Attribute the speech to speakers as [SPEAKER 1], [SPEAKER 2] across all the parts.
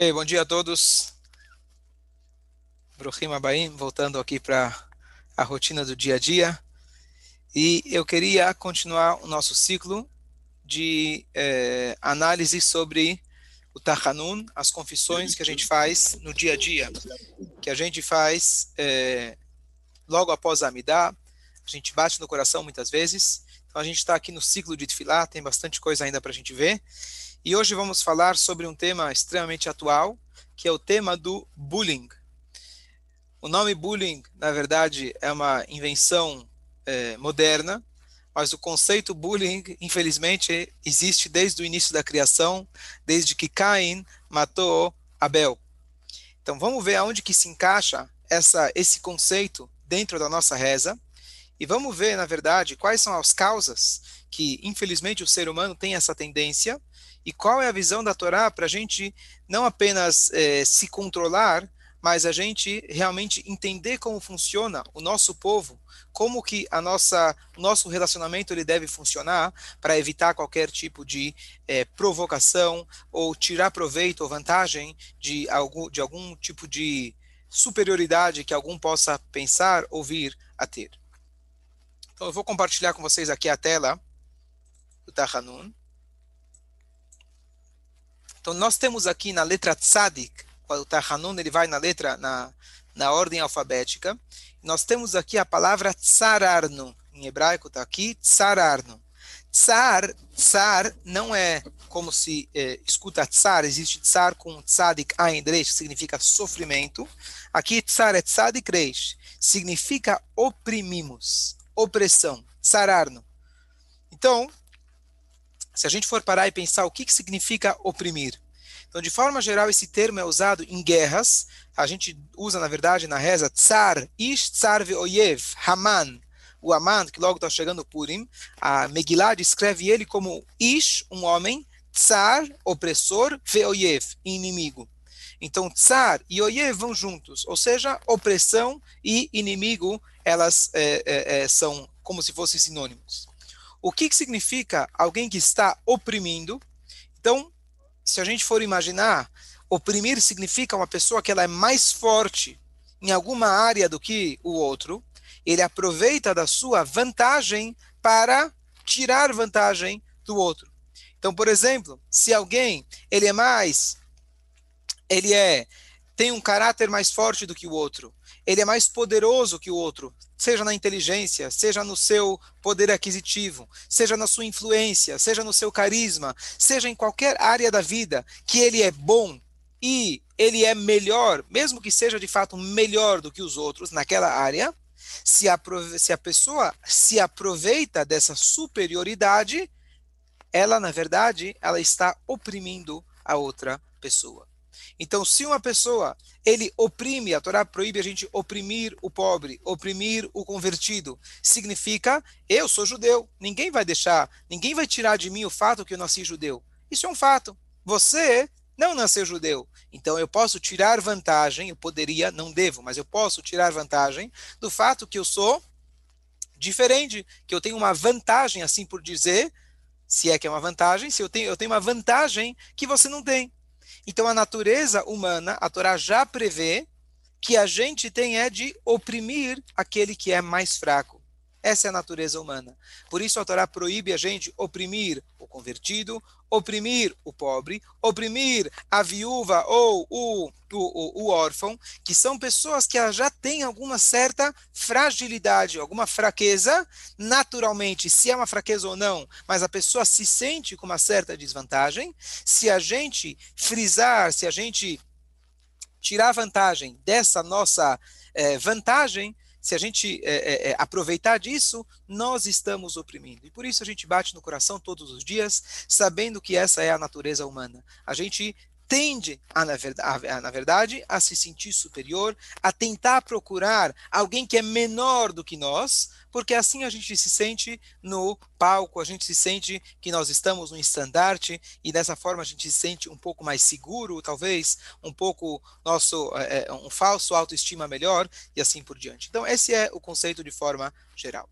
[SPEAKER 1] Bom dia a todos. Bruhim Abaim, voltando aqui para a rotina do dia a dia. E eu queria continuar o nosso ciclo de eh, análise sobre o Tachanun, as confissões que a gente faz no dia a dia, que a gente faz eh, logo após a Amidah, a gente bate no coração muitas vezes. Então a gente está aqui no ciclo de Tfilá, tem bastante coisa ainda para a gente ver. E hoje vamos falar sobre um tema extremamente atual, que é o tema do bullying. O nome bullying, na verdade, é uma invenção é, moderna, mas o conceito bullying, infelizmente, existe desde o início da criação, desde que Caim matou Abel. Então vamos ver aonde que se encaixa essa, esse conceito dentro da nossa reza e vamos ver, na verdade, quais são as causas que, infelizmente, o ser humano tem essa tendência e qual é a visão da Torá para a gente não apenas é, se controlar, mas a gente realmente entender como funciona o nosso povo, como que a nossa, nosso relacionamento ele deve funcionar para evitar qualquer tipo de é, provocação ou tirar proveito ou vantagem de algum, de algum tipo de superioridade que algum possa pensar ou vir a ter. Então eu vou compartilhar com vocês aqui a tela do. Então nós temos aqui na letra Tzadik, o Tahanun ele vai na letra, na, na ordem alfabética, nós temos aqui a palavra Tsararno, em hebraico está aqui Tsararno. Tsar, tsar não é como se é, escuta tsar, existe tsar com tzadik ain resh, que significa sofrimento. Aqui tsar é tzadik resh, significa oprimimos, opressão, tsararno. Então, se a gente for parar e pensar o que, que significa oprimir. Então, de forma geral, esse termo é usado em guerras. A gente usa, na verdade, na reza, Tsar, Ish Tsar Ve'oyev, Haman. O Haman, que logo está chegando Purim, a Megillah descreve ele como Ish, um homem, Tsar, opressor, Ve'oyev, inimigo. Então, Tsar e Oyev vão juntos, ou seja, opressão e inimigo, elas é, é, são como se fossem sinônimos. O que, que significa alguém que está oprimindo? Então, se a gente for imaginar, oprimir significa uma pessoa que ela é mais forte em alguma área do que o outro, ele aproveita da sua vantagem para tirar vantagem do outro. Então, por exemplo, se alguém ele é mais ele é tem um caráter mais forte do que o outro, ele é mais poderoso que o outro, seja na inteligência, seja no seu poder aquisitivo, seja na sua influência, seja no seu carisma, seja em qualquer área da vida que ele é bom e ele é melhor, mesmo que seja de fato melhor do que os outros naquela área, se a, se a pessoa se aproveita dessa superioridade, ela, na verdade, ela está oprimindo a outra pessoa. Então, se uma pessoa ele oprime, a Torá proíbe a gente oprimir o pobre, oprimir o convertido, significa eu sou judeu, ninguém vai deixar, ninguém vai tirar de mim o fato que eu nasci judeu. Isso é um fato. Você não nasceu judeu. Então eu posso tirar vantagem, eu poderia, não devo, mas eu posso tirar vantagem do fato que eu sou diferente, que eu tenho uma vantagem, assim por dizer, se é que é uma vantagem, se eu tenho, eu tenho uma vantagem que você não tem. Então, a natureza humana, a Torá já prevê que a gente tem é de oprimir aquele que é mais fraco. Essa é a natureza humana. Por isso a Torá proíbe a gente oprimir o convertido, oprimir o pobre, oprimir a viúva ou o, o, o, órfão, que são pessoas que já têm alguma certa fragilidade, alguma fraqueza, naturalmente, se é uma fraqueza ou não, mas a pessoa se sente com uma certa desvantagem. Se a gente frisar, se a gente tirar vantagem dessa nossa eh, vantagem, se a gente é, é, aproveitar disso, nós estamos oprimindo. E por isso a gente bate no coração todos os dias, sabendo que essa é a natureza humana. A gente tende, a, na, verdade, a, na verdade, a se sentir superior, a tentar procurar alguém que é menor do que nós, porque assim a gente se sente no palco, a gente se sente que nós estamos no estandarte e dessa forma a gente se sente um pouco mais seguro, talvez um pouco nosso é, um falso autoestima melhor e assim por diante. Então esse é o conceito de forma geral.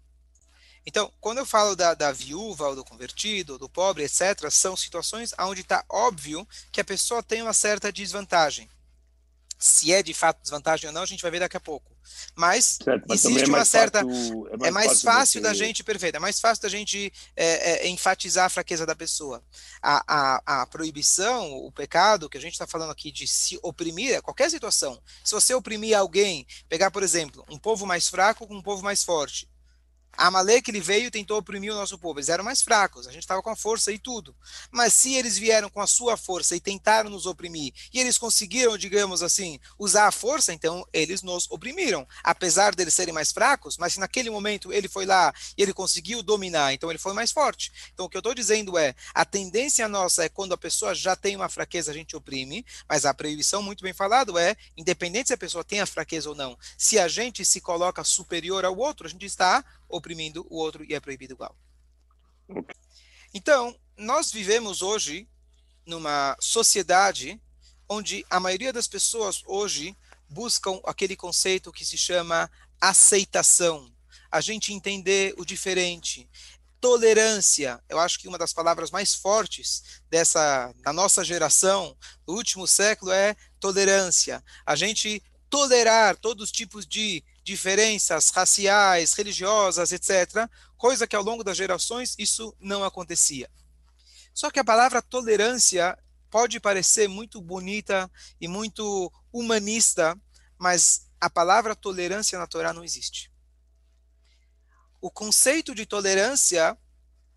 [SPEAKER 1] Então, quando eu falo da, da viúva, ou do convertido, ou do pobre, etc., são situações onde está óbvio que a pessoa tem uma certa desvantagem. Se é de fato desvantagem ou não, a gente vai ver daqui a pouco. Mas, certo, mas existe é uma certa. Fácil, é mais, é mais fácil, fácil da gente, perfeito, é mais fácil da gente é, é, enfatizar a fraqueza da pessoa. A, a, a proibição, o pecado que a gente está falando aqui de se oprimir, é qualquer situação. Se você oprimir alguém, pegar, por exemplo, um povo mais fraco com um povo mais forte, Amalek ele veio e tentou oprimir o nosso povo. Eles eram mais fracos, a gente estava com a força e tudo. Mas se eles vieram com a sua força e tentaram nos oprimir, e eles conseguiram, digamos assim, usar a força, então eles nos oprimiram. Apesar deles serem mais fracos, mas se naquele momento ele foi lá e ele conseguiu dominar, então ele foi mais forte. Então o que eu estou dizendo é, a tendência nossa é quando a pessoa já tem uma fraqueza, a gente oprime, mas a proibição, muito bem falado, é, independente se a pessoa tem a fraqueza ou não, se a gente se coloca superior ao outro, a gente está oprimindo o outro e é proibido igual. Então, nós vivemos hoje numa sociedade onde a maioria das pessoas hoje buscam aquele conceito que se chama aceitação, a gente entender o diferente, tolerância. Eu acho que uma das palavras mais fortes dessa da nossa geração, do último século é tolerância. A gente tolerar todos os tipos de diferenças raciais, religiosas, etc., coisa que ao longo das gerações isso não acontecia. Só que a palavra tolerância pode parecer muito bonita e muito humanista, mas a palavra tolerância na Torá não existe. O conceito de tolerância,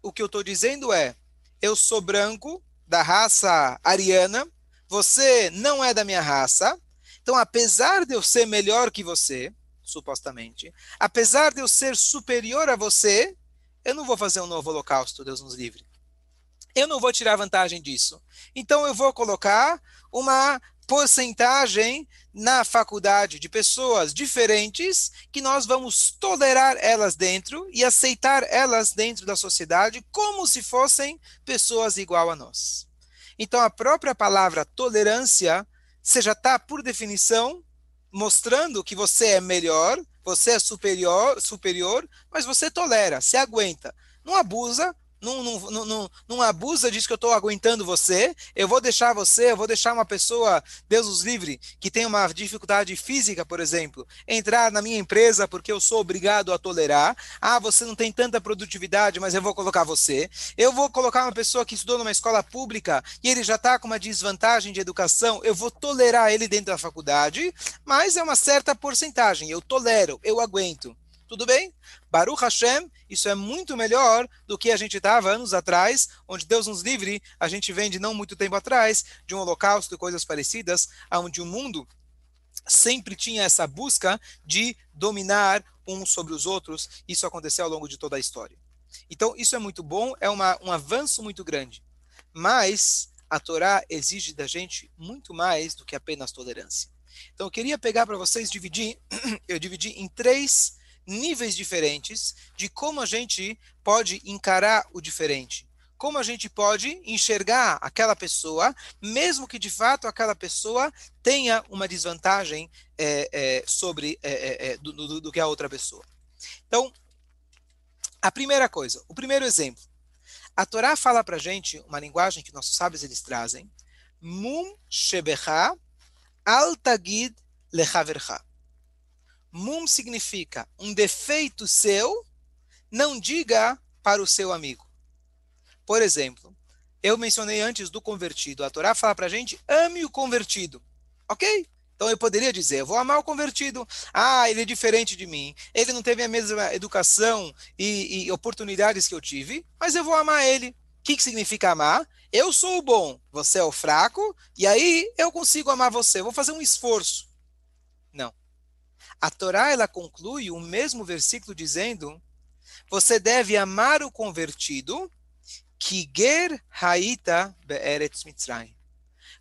[SPEAKER 1] o que eu estou dizendo é: eu sou branco, da raça ariana, você não é da minha raça, então apesar de eu ser melhor que você, supostamente. Apesar de eu ser superior a você, eu não vou fazer um novo holocausto, Deus nos livre. Eu não vou tirar vantagem disso. Então eu vou colocar uma porcentagem na faculdade de pessoas diferentes que nós vamos tolerar elas dentro e aceitar elas dentro da sociedade como se fossem pessoas igual a nós. Então a própria palavra tolerância, você já está, por definição, mostrando que você é melhor, você é superior, superior, mas você tolera, se aguenta. Não abusa, não, não, não, não, abusa disso que eu estou aguentando você, eu vou deixar você, eu vou deixar uma pessoa, Deus os livre, que tem uma dificuldade física, por exemplo, entrar na minha empresa porque eu sou obrigado a tolerar. Ah, você não tem tanta produtividade, mas eu vou colocar você. Eu vou colocar uma pessoa que estudou numa escola pública e ele já está com uma desvantagem de educação, eu vou tolerar ele dentro da faculdade, mas é uma certa porcentagem, eu tolero, eu aguento. Tudo bem? Baruch Hashem, isso é muito melhor do que a gente estava anos atrás, onde Deus nos livre, a gente vem de não muito tempo atrás, de um holocausto e coisas parecidas, onde o mundo sempre tinha essa busca de dominar uns sobre os outros. Isso aconteceu ao longo de toda a história. Então, isso é muito bom, é uma, um avanço muito grande. Mas a Torá exige da gente muito mais do que apenas tolerância. Então, eu queria pegar para vocês, dividir, eu dividi em três níveis diferentes de como a gente pode encarar o diferente. Como a gente pode enxergar aquela pessoa, mesmo que de fato aquela pessoa tenha uma desvantagem é, é, sobre é, é, é do, do, do que a outra pessoa. Então, a primeira coisa, o primeiro exemplo. A Torá fala para gente uma linguagem que nossos sábios eles trazem. Mum shebecha al tagid lechavercha. Mum significa um defeito seu, não diga para o seu amigo. Por exemplo, eu mencionei antes do convertido. A Torá fala para a gente, ame o convertido. Ok? Então eu poderia dizer, eu vou amar o convertido. Ah, ele é diferente de mim. Ele não teve a mesma educação e, e oportunidades que eu tive, mas eu vou amar ele. O que, que significa amar? Eu sou o bom, você é o fraco, e aí eu consigo amar você. Vou fazer um esforço. Não. A Torá ela conclui o mesmo versículo dizendo: você deve amar o convertido, kiger haita be'eretz mitzrayim.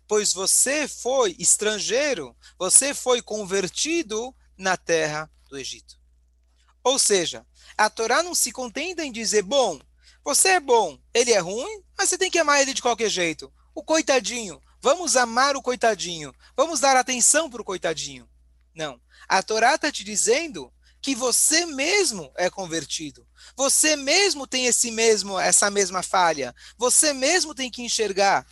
[SPEAKER 1] Pois você foi estrangeiro, você foi convertido na terra do Egito. Ou seja, a Torá não se contenta em dizer, bom, você é bom, ele é ruim, mas você tem que amar ele de qualquer jeito. O coitadinho, vamos amar o coitadinho, vamos dar atenção para o coitadinho. Não. A Torá está te dizendo, que você mesmo é convertido. Você mesmo tem esse mesmo, essa mesma falha. Você mesmo tem que enxergar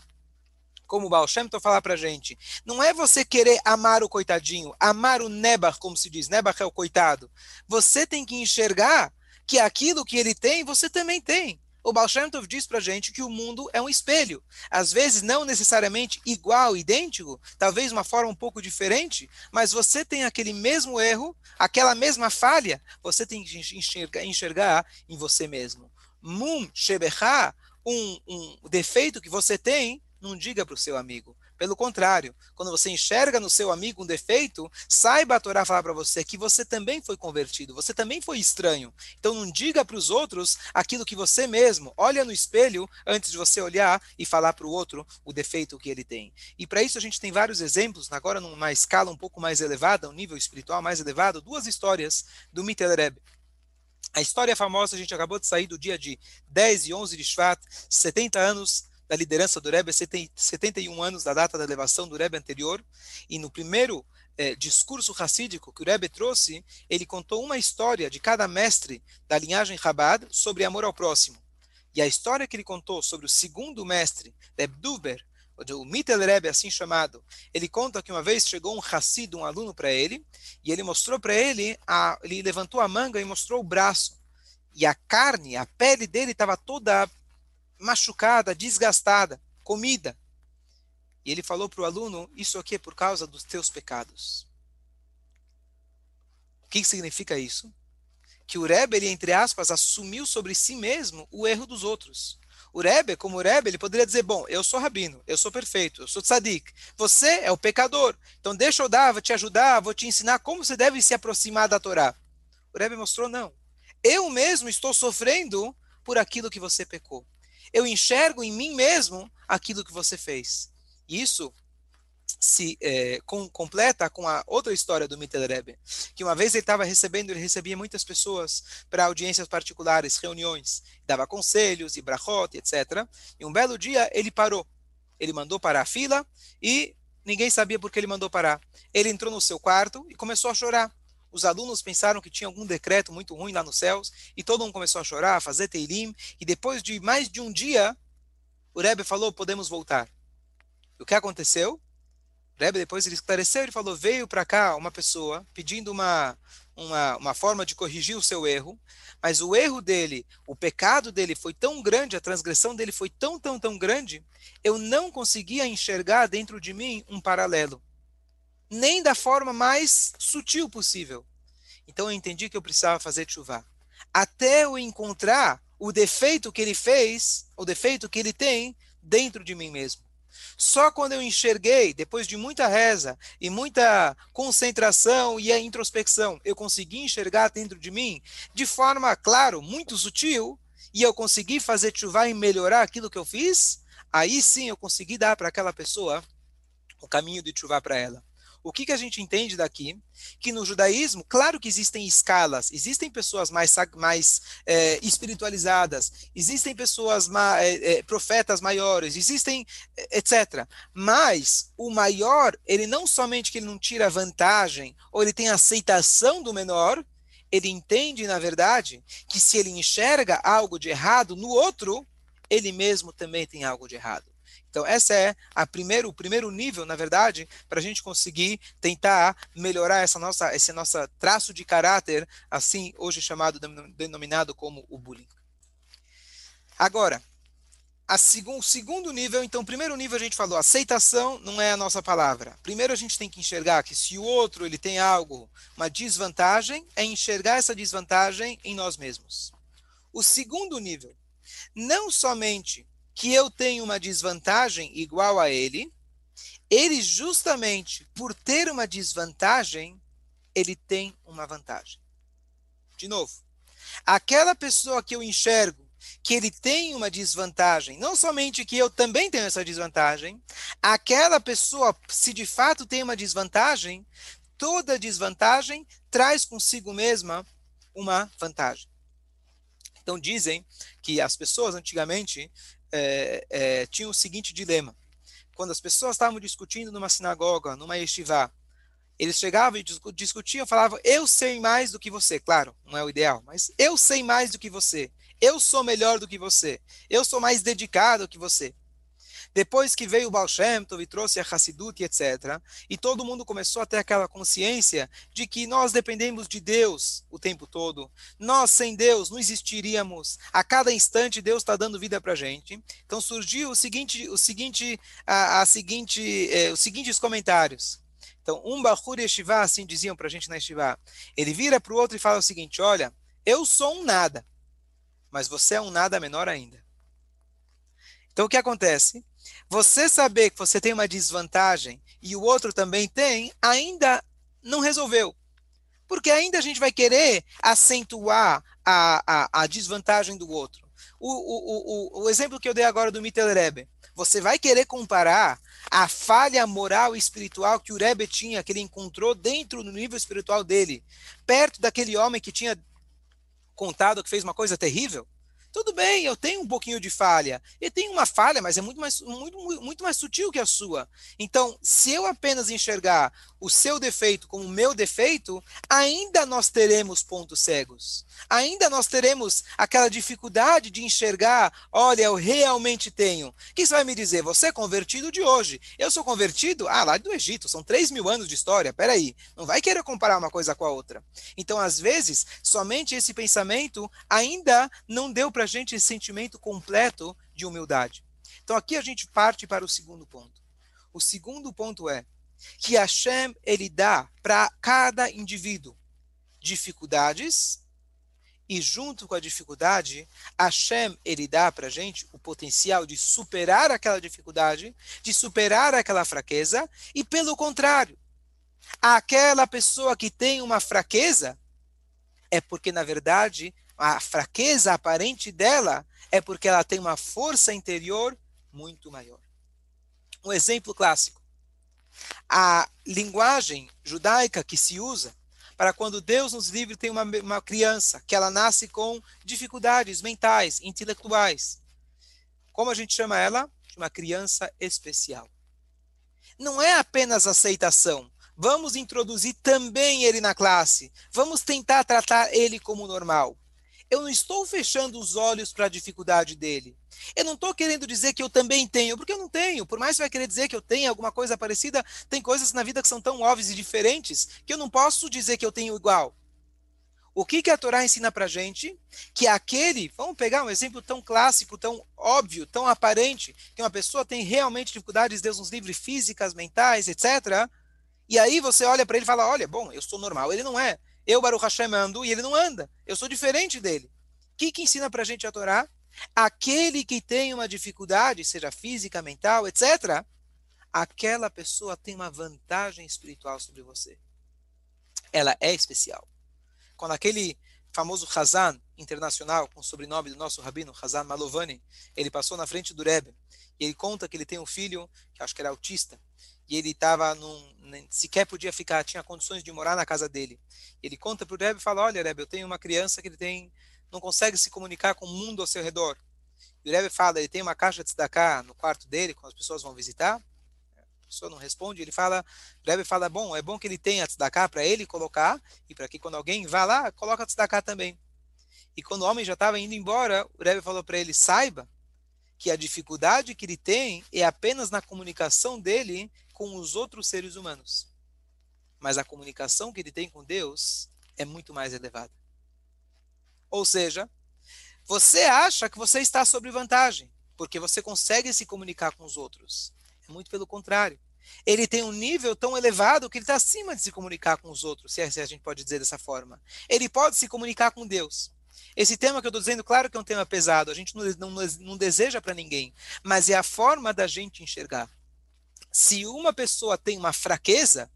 [SPEAKER 1] como o Baal Shem Tov falar pra gente, não é você querer amar o coitadinho, amar o Nebar, como se diz, Nebar é o coitado. Você tem que enxergar que aquilo que ele tem, você também tem. O Baal Shem Tov diz pra gente que o mundo é um espelho. Às vezes não necessariamente igual, idêntico, talvez uma forma um pouco diferente, mas você tem aquele mesmo erro, aquela mesma falha, você tem que enxergar, enxergar em você mesmo. Mum Shebecha, um, um defeito que você tem, não diga para o seu amigo. Pelo contrário, quando você enxerga no seu amigo um defeito, saiba a Torá falar para você que você também foi convertido, você também foi estranho. Então não diga para os outros aquilo que você mesmo olha no espelho antes de você olhar e falar para o outro o defeito que ele tem. E para isso a gente tem vários exemplos, agora numa escala um pouco mais elevada, um nível espiritual mais elevado, duas histórias do Mittelreb. A história famosa, a gente acabou de sair do dia de 10 e 11 de Shvat, 70 anos da liderança do Rebbe, 71 anos da data da elevação do Rebbe anterior, e no primeiro é, discurso racídico que o Rebbe trouxe, ele contou uma história de cada mestre da linhagem Chabad sobre amor ao próximo. E a história que ele contou sobre o segundo mestre, Reb Duber, o Mittel Rebbe, assim chamado, ele conta que uma vez chegou um Hassid, um aluno para ele, e ele mostrou para ele, a, ele levantou a manga e mostrou o braço. E a carne, a pele dele estava toda machucada, desgastada, comida. E ele falou para o aluno: Isso aqui é por causa dos teus pecados. O que, significa isso? Que o Rebbe, ele, entre aspas, assumiu sobre si mesmo o erro dos outros. O Rebbe, como o Rebbe, ele poderia dizer: Bom, eu sou rabino, eu sou perfeito, eu sou tzadik. Você é o pecador. Então deixa eu dar, vou te ajudar, vou te ensinar como você deve se aproximar da Torá. O Rebbe mostrou: Não. Eu mesmo estou sofrendo por aquilo que você pecou eu enxergo em mim mesmo aquilo que você fez. Isso se é, com, completa com a outra história do Mittel Rebbe, que uma vez ele estava recebendo, ele recebia muitas pessoas para audiências particulares, reuniões, dava conselhos e brachot, etc. E um belo dia ele parou. Ele mandou parar a fila e ninguém sabia por que ele mandou parar. Ele entrou no seu quarto e começou a chorar os alunos pensaram que tinha algum decreto muito ruim lá nos céus, e todo mundo começou a chorar, a fazer teilim, e depois de mais de um dia, o Rebbe falou, podemos voltar. O que aconteceu? O Rebbe depois ele esclareceu, ele falou, veio para cá uma pessoa pedindo uma, uma, uma forma de corrigir o seu erro, mas o erro dele, o pecado dele foi tão grande, a transgressão dele foi tão, tão, tão grande, eu não conseguia enxergar dentro de mim um paralelo nem da forma mais sutil possível. Então eu entendi que eu precisava fazer chuva. Até eu encontrar o defeito que ele fez, o defeito que ele tem dentro de mim mesmo. Só quando eu enxerguei, depois de muita reza e muita concentração e a introspecção, eu consegui enxergar dentro de mim de forma, claro, muito sutil, e eu consegui fazer chuva e melhorar aquilo que eu fiz, aí sim eu consegui dar para aquela pessoa o caminho de chuva para ela. O que, que a gente entende daqui? Que no judaísmo, claro que existem escalas, existem pessoas mais, mais é, espiritualizadas, existem pessoas, é, é, profetas maiores, existem, etc. Mas o maior, ele não somente que ele não tira vantagem, ou ele tem aceitação do menor, ele entende, na verdade, que se ele enxerga algo de errado no outro, ele mesmo também tem algo de errado. Então, essa é a primeiro, o primeiro nível, na verdade, para a gente conseguir tentar melhorar essa nossa, esse nosso traço de caráter, assim, hoje chamado, denominado como o bullying. Agora, a segundo, segundo nível, então, primeiro nível a gente falou, aceitação não é a nossa palavra. Primeiro a gente tem que enxergar que se o outro ele tem algo, uma desvantagem, é enxergar essa desvantagem em nós mesmos. O segundo nível, não somente que eu tenho uma desvantagem igual a ele, ele justamente por ter uma desvantagem, ele tem uma vantagem. De novo, aquela pessoa que eu enxergo que ele tem uma desvantagem, não somente que eu também tenho essa desvantagem, aquela pessoa, se de fato tem uma desvantagem, toda desvantagem traz consigo mesma uma vantagem. Então dizem que as pessoas antigamente é, é, tinha o seguinte dilema. Quando as pessoas estavam discutindo numa sinagoga, numa yeshiva, Eles chegavam e discutiam, falavam: Eu sei mais do que você. Claro, não é o ideal, mas eu sei mais do que você. Eu sou melhor do que você. Eu sou mais dedicado que você. Depois que veio o Baal Shem Tov e trouxe a Hassidut, etc., e todo mundo começou a ter aquela consciência de que nós dependemos de Deus o tempo todo. Nós, sem Deus, não existiríamos. A cada instante, Deus está dando vida para a gente. Então surgiu o seguinte, o seguinte, a, a seguinte, eh, os seguintes comentários. Então, um Bahur Yeshiva, assim diziam para a gente na Yeshiva, ele vira para o outro e fala o seguinte: Olha, eu sou um nada, mas você é um nada menor ainda. Então, o que acontece? Você saber que você tem uma desvantagem e o outro também tem, ainda não resolveu. Porque ainda a gente vai querer acentuar a, a, a desvantagem do outro. O, o, o, o, exemplo que eu dei agora do Mittelrebe. Você vai querer comparar a falha moral e espiritual que o Rebbe tinha, que ele encontrou dentro do nível espiritual dele, perto daquele homem que tinha contado que fez uma coisa terrível? Tudo bem, eu tenho um pouquinho de falha. Eu tenho uma falha, mas é muito mais, muito, muito mais sutil que a sua. Então, se eu apenas enxergar o seu defeito como o meu defeito, ainda nós teremos pontos cegos. Ainda nós teremos aquela dificuldade de enxergar, olha, eu realmente tenho. O que você vai me dizer? Você é convertido de hoje. Eu sou convertido, ah, lá do Egito, são 3 mil anos de história. Peraí, não vai querer comparar uma coisa com a outra. Então, às vezes, somente esse pensamento ainda não deu para a gente esse sentimento completo de humildade. Então, aqui a gente parte para o segundo ponto. O segundo ponto é, que Hashem ele dá para cada indivíduo dificuldades e junto com a dificuldade, Hashem ele dá para a gente o potencial de superar aquela dificuldade, de superar aquela fraqueza e pelo contrário, aquela pessoa que tem uma fraqueza é porque na verdade a fraqueza aparente dela é porque ela tem uma força interior muito maior. Um exemplo clássico a linguagem judaica que se usa para quando Deus nos livre tem uma, uma criança que ela nasce com dificuldades mentais, intelectuais. Como a gente chama ela? Uma criança especial. Não é apenas aceitação. Vamos introduzir também ele na classe. Vamos tentar tratar ele como normal. Eu não estou fechando os olhos para a dificuldade dele. Eu não estou querendo dizer que eu também tenho, porque eu não tenho. Por mais que vai querer dizer que eu tenho alguma coisa parecida, tem coisas na vida que são tão óbvias e diferentes que eu não posso dizer que eu tenho igual. O que, que a Torá ensina para gente? Que aquele, vamos pegar um exemplo tão clássico, tão óbvio, tão aparente, que uma pessoa tem realmente dificuldades, Deus nos livre, físicas, mentais, etc. E aí você olha para ele e fala: olha, bom, eu sou normal. Ele não é. Eu, Baruch Hashem, ando e ele não anda. Eu sou diferente dele. O que, que ensina para a gente a Torá? Aquele que tem uma dificuldade, seja física, mental, etc., aquela pessoa tem uma vantagem espiritual sobre você. Ela é especial. Quando aquele famoso Hazan internacional, com o sobrenome do nosso rabino, Hazan Malovani, ele passou na frente do Rebbe, e ele conta que ele tem um filho, que acho que era autista, e ele estava num sequer podia ficar, tinha condições de morar na casa dele. Ele conta para o Rebbe e fala: Olha, Rebbe, eu tenho uma criança que ele tem não consegue se comunicar com o mundo ao seu redor. E o Rebbe fala, ele tem uma caixa de tzedakah no quarto dele, quando as pessoas vão visitar, a pessoa não responde, ele fala, o Rebbe fala, bom, é bom que ele tenha tzedakah para ele colocar, e para que quando alguém vá lá, coloca tzedakah também. E quando o homem já estava indo embora, o Rebbe falou para ele, saiba que a dificuldade que ele tem é apenas na comunicação dele com os outros seres humanos. Mas a comunicação que ele tem com Deus é muito mais elevada. Ou seja, você acha que você está sob vantagem, porque você consegue se comunicar com os outros. É muito pelo contrário. Ele tem um nível tão elevado que ele está acima de se comunicar com os outros, se a gente pode dizer dessa forma. Ele pode se comunicar com Deus. Esse tema que eu estou dizendo, claro que é um tema pesado, a gente não, não, não deseja para ninguém, mas é a forma da gente enxergar. Se uma pessoa tem uma fraqueza,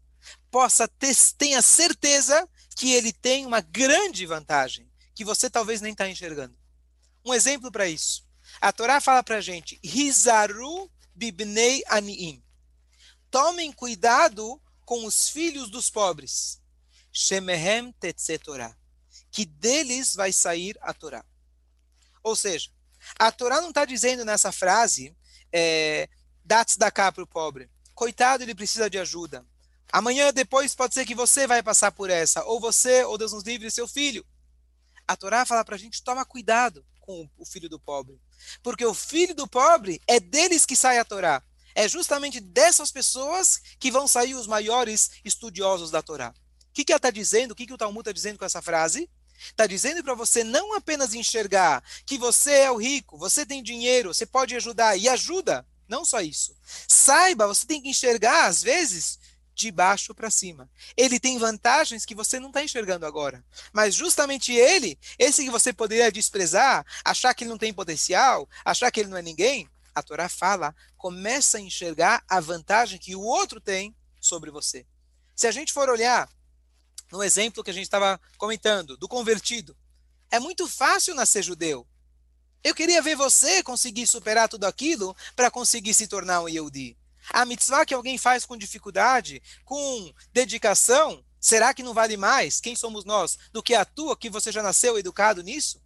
[SPEAKER 1] possa ter, tenha certeza que ele tem uma grande vantagem que você talvez nem está enxergando. Um exemplo para isso. A Torá fala para a gente, Hizaru bibnei aniim. Tomem cuidado com os filhos dos pobres. Shemehem tetse Torá. Que deles vai sair a Torá. Ou seja, a Torá não está dizendo nessa frase, é, dá da cá para o pobre. Coitado, ele precisa de ajuda. Amanhã, depois, pode ser que você vai passar por essa, ou você, ou Deus nos livre, seu filho. A Torá fala para a gente, toma cuidado com o filho do pobre. Porque o filho do pobre é deles que sai a Torá. É justamente dessas pessoas que vão sair os maiores estudiosos da Torá. O que, que ela está dizendo? O que, que o Talmud está dizendo com essa frase? Está dizendo para você não apenas enxergar que você é o rico, você tem dinheiro, você pode ajudar, e ajuda. Não só isso. Saiba, você tem que enxergar, às vezes, de baixo para cima. Ele tem vantagens que você não está enxergando agora. Mas justamente ele, esse que você poderia desprezar, achar que ele não tem potencial, achar que ele não é ninguém, a Torá fala, começa a enxergar a vantagem que o outro tem sobre você. Se a gente for olhar no exemplo que a gente estava comentando, do convertido, é muito fácil nascer judeu. Eu queria ver você conseguir superar tudo aquilo para conseguir se tornar um Yehudi. A mitzvah que alguém faz com dificuldade, com dedicação, será que não vale mais? Quem somos nós? Do que a tua, que você já nasceu educado nisso?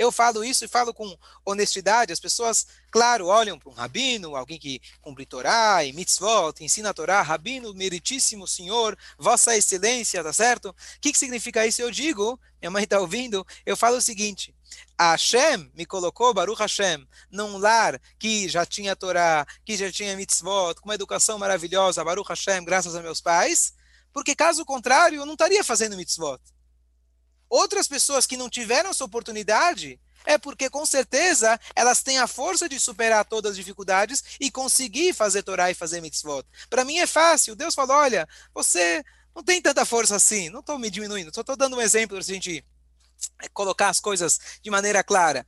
[SPEAKER 1] Eu falo isso e falo com honestidade. As pessoas, claro, olham para um rabino, alguém que cumpre Torá e mitzvot, ensina a Torá, rabino, meritíssimo senhor, vossa excelência, tá certo? O que, que significa isso? Eu digo, minha mãe está ouvindo, eu falo o seguinte, a Hashem me colocou, Baruch Hashem, num lar que já tinha Torá, que já tinha mitzvot, com uma educação maravilhosa, Baruch Hashem, graças a meus pais, porque caso contrário, eu não estaria fazendo mitzvot. Outras pessoas que não tiveram essa oportunidade, é porque com certeza elas têm a força de superar todas as dificuldades e conseguir fazer Torá e fazer mitzvot. Para mim é fácil. Deus falou: olha, você não tem tanta força assim. Não estou me diminuindo, só estou dando um exemplo para a gente colocar as coisas de maneira clara.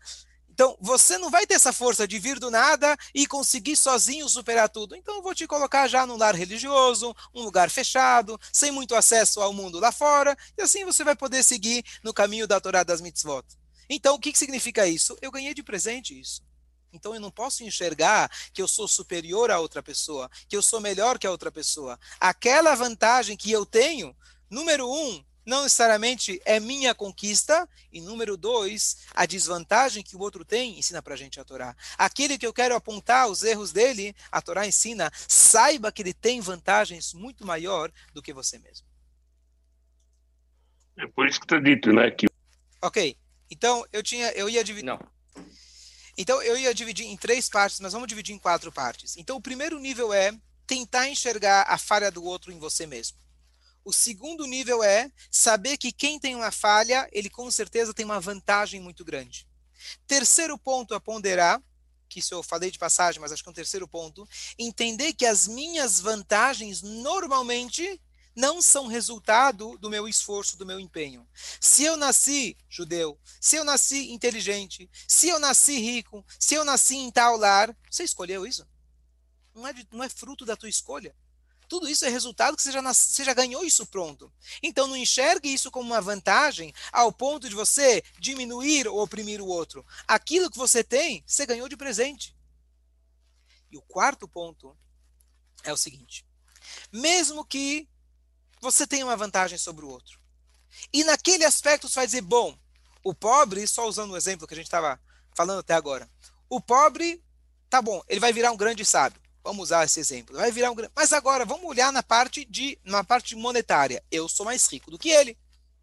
[SPEAKER 1] Então, você não vai ter essa força de vir do nada e conseguir sozinho superar tudo. Então, eu vou te colocar já num lar religioso, um lugar fechado, sem muito acesso ao mundo lá fora, e assim você vai poder seguir no caminho da Torá das mitzvot. Então, o que, que significa isso? Eu ganhei de presente isso. Então eu não posso enxergar que eu sou superior a outra pessoa, que eu sou melhor que a outra pessoa. Aquela vantagem que eu tenho, número um, não necessariamente é minha conquista. E número dois, a desvantagem que o outro tem, ensina para a gente a Torá. Aquele que eu quero apontar os erros dele, a Torá ensina, saiba que ele tem vantagens muito maior do que você mesmo.
[SPEAKER 2] É por isso que está dito, né? Que...
[SPEAKER 1] Ok. Então, eu tinha, eu ia dividir.
[SPEAKER 2] Não.
[SPEAKER 1] Então, eu ia dividir em três partes, mas vamos dividir em quatro partes. Então, o primeiro nível é tentar enxergar a falha do outro em você mesmo. O segundo nível é saber que quem tem uma falha, ele com certeza tem uma vantagem muito grande. Terceiro ponto a ponderar, que isso eu falei de passagem, mas acho que é um terceiro ponto, entender que as minhas vantagens normalmente não são resultado do meu esforço, do meu empenho. Se eu nasci judeu, se eu nasci inteligente, se eu nasci rico, se eu nasci em tal lar, você escolheu isso? Não é, de, não é fruto da tua escolha tudo isso é resultado que você já, você já ganhou isso pronto. Então não enxergue isso como uma vantagem ao ponto de você diminuir ou oprimir o outro. Aquilo que você tem, você ganhou de presente. E o quarto ponto é o seguinte: mesmo que você tenha uma vantagem sobre o outro, e naquele aspecto você vai dizer, bom, o pobre, só usando o exemplo que a gente estava falando até agora, o pobre, tá bom, ele vai virar um grande sábio. Vamos usar esse exemplo. Vai virar um Mas agora vamos olhar na parte de na parte monetária. Eu sou mais rico do que ele.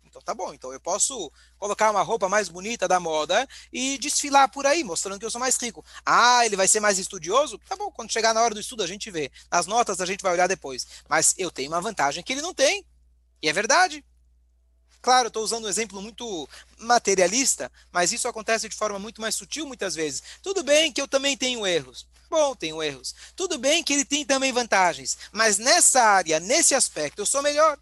[SPEAKER 1] Então tá bom. Então eu posso colocar uma roupa mais bonita da moda e desfilar por aí, mostrando que eu sou mais rico. Ah, ele vai ser mais estudioso? Tá bom. Quando chegar na hora do estudo a gente vê. Nas notas a gente vai olhar depois. Mas eu tenho uma vantagem que ele não tem. E é verdade. Claro, estou usando um exemplo muito materialista, mas isso acontece de forma muito mais sutil muitas vezes. Tudo bem que eu também tenho erros. Bom, tenho erros. Tudo bem que ele tem também vantagens, mas nessa área, nesse aspecto, eu sou melhor.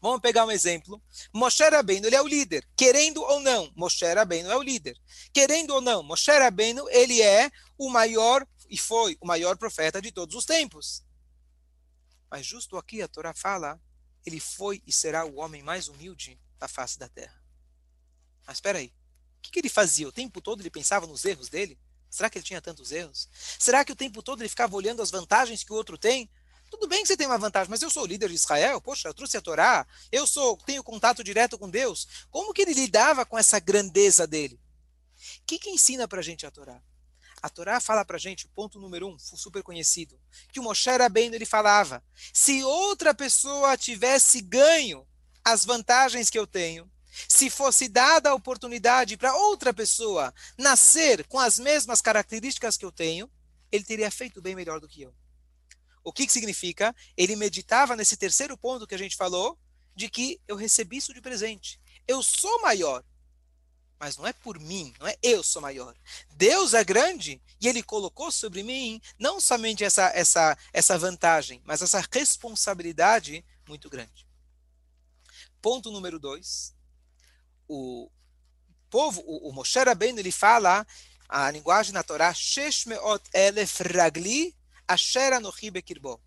[SPEAKER 1] Vamos pegar um exemplo. Moshe Rabbeinu, ele é o líder. Querendo ou não, Moshe Rabbeinu é o líder. Querendo ou não, Moshe Rabbeinu, ele é o maior e foi o maior profeta de todos os tempos. Mas justo aqui a Torá fala, ele foi e será o homem mais humilde da face da terra. Mas espera aí, o que, que ele fazia? O tempo todo ele pensava nos erros dele? Será que ele tinha tantos erros? Será que o tempo todo ele ficava olhando as vantagens que o outro tem? Tudo bem que você tem uma vantagem, mas eu sou o líder de Israel, poxa, eu trouxe a Torá, eu sou, tenho contato direto com Deus. Como que ele lidava com essa grandeza dele? O que, que ensina para a gente a Torá? A Torá fala para gente, ponto número um, super conhecido, que o Moshe Rabbeinu ele falava, se outra pessoa tivesse ganho as vantagens que eu tenho, se fosse dada a oportunidade para outra pessoa nascer com as mesmas características que eu tenho, ele teria feito bem melhor do que eu. O que, que significa? Ele meditava nesse terceiro ponto que a gente falou, de que eu recebi isso de presente. Eu sou maior, mas não é por mim, não é eu sou maior. Deus é grande e ele colocou sobre mim não somente essa essa essa vantagem, mas essa responsabilidade muito grande. Ponto número dois. O povo, o, o Moshe Rabbeinu, ele fala a linguagem na Torá, Shesh meot elef ragli asher anochi bekirbo.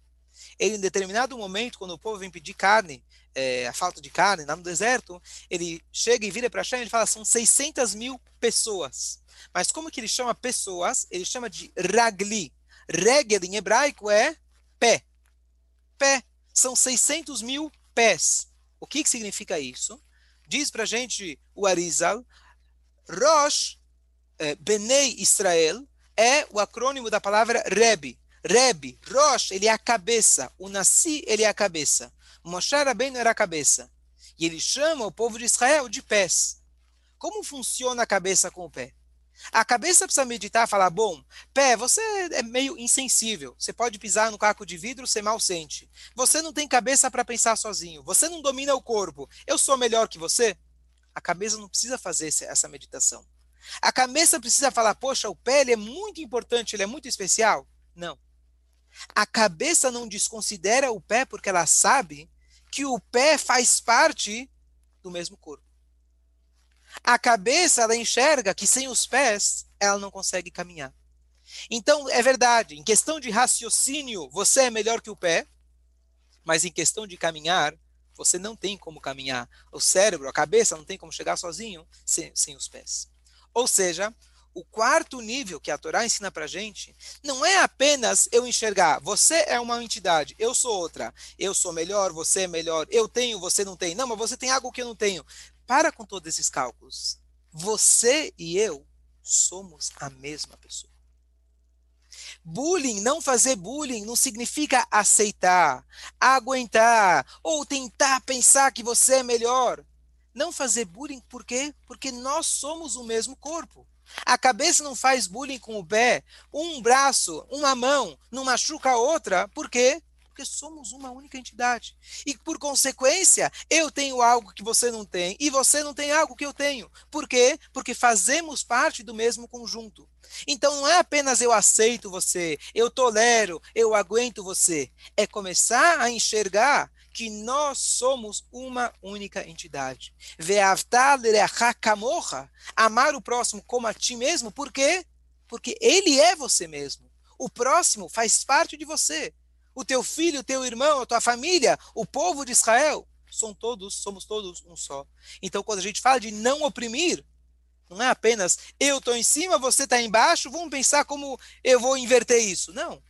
[SPEAKER 1] Ele, em determinado momento, quando o povo vem pedir carne, é, a falta de carne lá no deserto, ele chega e vira para Hashem e fala, são 600 mil pessoas. Mas como que ele chama pessoas? Ele chama de ragli. Regel em hebraico é pé. Pé. São 600 mil pés. O que, que significa isso? Diz para gente o Arizal, Rosh é, Benei Israel é o acrônimo da palavra Rebbe. Rebbe, Rosh, ele é a cabeça. O Nassi, ele é a cabeça. Moshe Rabbeinu era a cabeça. E ele chama o povo de Israel de pés. Como funciona a cabeça com o pé? A cabeça precisa meditar, falar, bom, pé, você é meio insensível. Você pode pisar no caco de vidro, você mal sente. Você não tem cabeça para pensar sozinho. Você não domina o corpo. Eu sou melhor que você? A cabeça não precisa fazer essa meditação. A cabeça precisa falar, poxa, o pé é muito importante, ele é muito especial. Não. A cabeça não desconsidera o pé porque ela sabe que o pé faz parte do mesmo corpo. A cabeça, ela enxerga que sem os pés, ela não consegue caminhar. Então, é verdade, em questão de raciocínio, você é melhor que o pé, mas em questão de caminhar, você não tem como caminhar. O cérebro, a cabeça, não tem como chegar sozinho sem, sem os pés. Ou seja, o quarto nível que a Torá ensina para gente não é apenas eu enxergar, você é uma entidade, eu sou outra, eu sou melhor, você é melhor, eu tenho, você não tem. Não, mas você tem algo que eu não tenho. Para com todos esses cálculos. Você e eu somos a mesma pessoa. Bullying, não fazer bullying, não significa aceitar, aguentar ou tentar pensar que você é melhor. Não fazer bullying, por quê? Porque nós somos o mesmo corpo. A cabeça não faz bullying com o pé, um braço, uma mão não machuca a outra, por quê? Porque somos uma única entidade. E por consequência, eu tenho algo que você não tem e você não tem algo que eu tenho. Por quê? Porque fazemos parte do mesmo conjunto. Então não é apenas eu aceito você, eu tolero, eu aguento você. É começar a enxergar que nós somos uma única entidade. Amar o próximo como a ti mesmo, por quê? Porque ele é você mesmo. O próximo faz parte de você. O teu filho, o teu irmão, a tua família, o povo de Israel, são todos, somos todos um só. Então, quando a gente fala de não oprimir, não é apenas eu estou em cima, você está embaixo, vamos pensar como eu vou inverter isso. Não.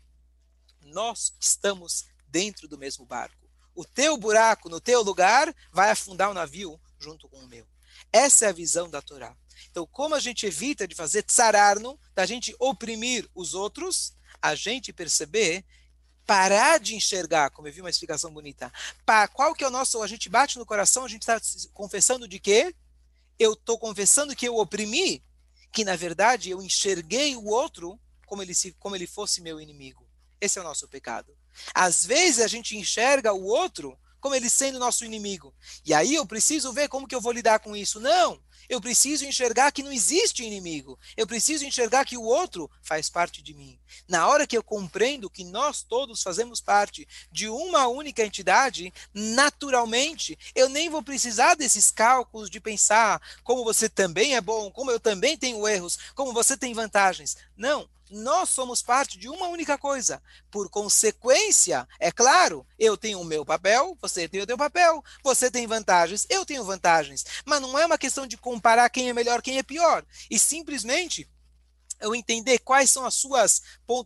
[SPEAKER 1] Nós estamos dentro do mesmo barco o teu buraco no teu lugar vai afundar o navio junto com o meu. Essa é a visão da Torá. Então, como a gente evita de fazer tsararno, da gente oprimir os outros, a gente perceber, parar de enxergar, como eu vi uma explicação bonita, para qual que é o nosso, a gente bate no coração, a gente está confessando de quê? Eu estou confessando que eu oprimi, que na verdade eu enxerguei o outro como ele, se, como ele fosse meu inimigo. Esse é o nosso pecado. Às vezes a gente enxerga o outro como ele sendo nosso inimigo. E aí eu preciso ver como que eu vou lidar com isso. Não, eu preciso enxergar que não existe inimigo. Eu preciso enxergar que o outro faz parte de mim. Na hora que eu compreendo que nós todos fazemos parte de uma única entidade, naturalmente, eu nem vou precisar desses cálculos de pensar como você também é bom, como eu também tenho erros, como você tem vantagens. Não, nós somos parte de uma única coisa. Por consequência, é claro, eu tenho o meu papel, você tem o seu papel, você tem vantagens, eu tenho vantagens. Mas não é uma questão de comparar quem é melhor, quem é pior. E simplesmente eu entender quais são as suas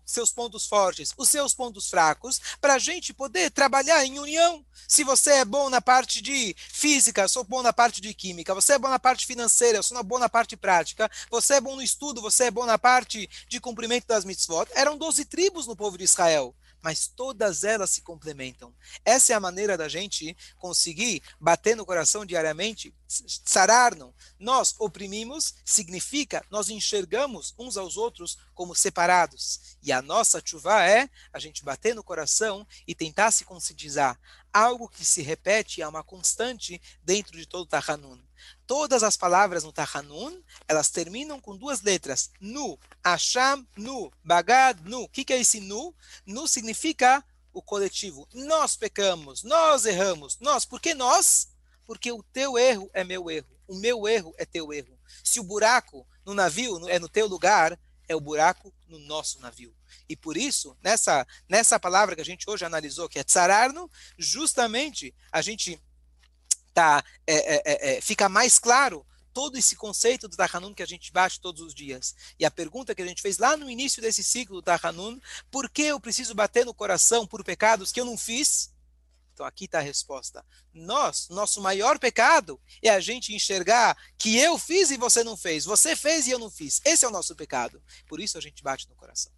[SPEAKER 1] seus pontos fortes, os seus pontos fracos, para a gente poder trabalhar em união. Se você é bom na parte de física, eu sou bom na parte de química, você é bom na parte financeira, eu sou bom na parte prática, você é bom no estudo, você é bom na parte de cumprimento das mitzvot. Eram 12 tribos no povo de Israel mas todas elas se complementam. Essa é a maneira da gente conseguir bater no coração diariamente, sarar-nos. Nós oprimimos, significa nós enxergamos uns aos outros como separados. E a nossa chuva é a gente bater no coração e tentar se conscientizar. Algo que se repete é uma constante dentro de todo o Tahanun. Todas as palavras no Tahanun, elas terminam com duas letras. Nu, Asham, Nu, Bagad, Nu. O que, que é esse Nu? Nu significa o coletivo. Nós pecamos, nós erramos. Nós, por que nós? Porque o teu erro é meu erro. O meu erro é teu erro. Se o buraco no navio é no teu lugar, é o buraco no nosso navio. E por isso, nessa, nessa palavra que a gente hoje analisou, que é tsararno, justamente a gente tá, é, é, é, é, fica mais claro todo esse conceito do Tahanun que a gente bate todos os dias. E a pergunta que a gente fez lá no início desse ciclo do Tahanun, por que eu preciso bater no coração por pecados que eu não fiz? Então aqui está a resposta. Nós, nosso maior pecado é a gente enxergar que eu fiz e você não fez, você fez e eu não fiz. Esse é o nosso pecado. Por isso a gente bate no coração.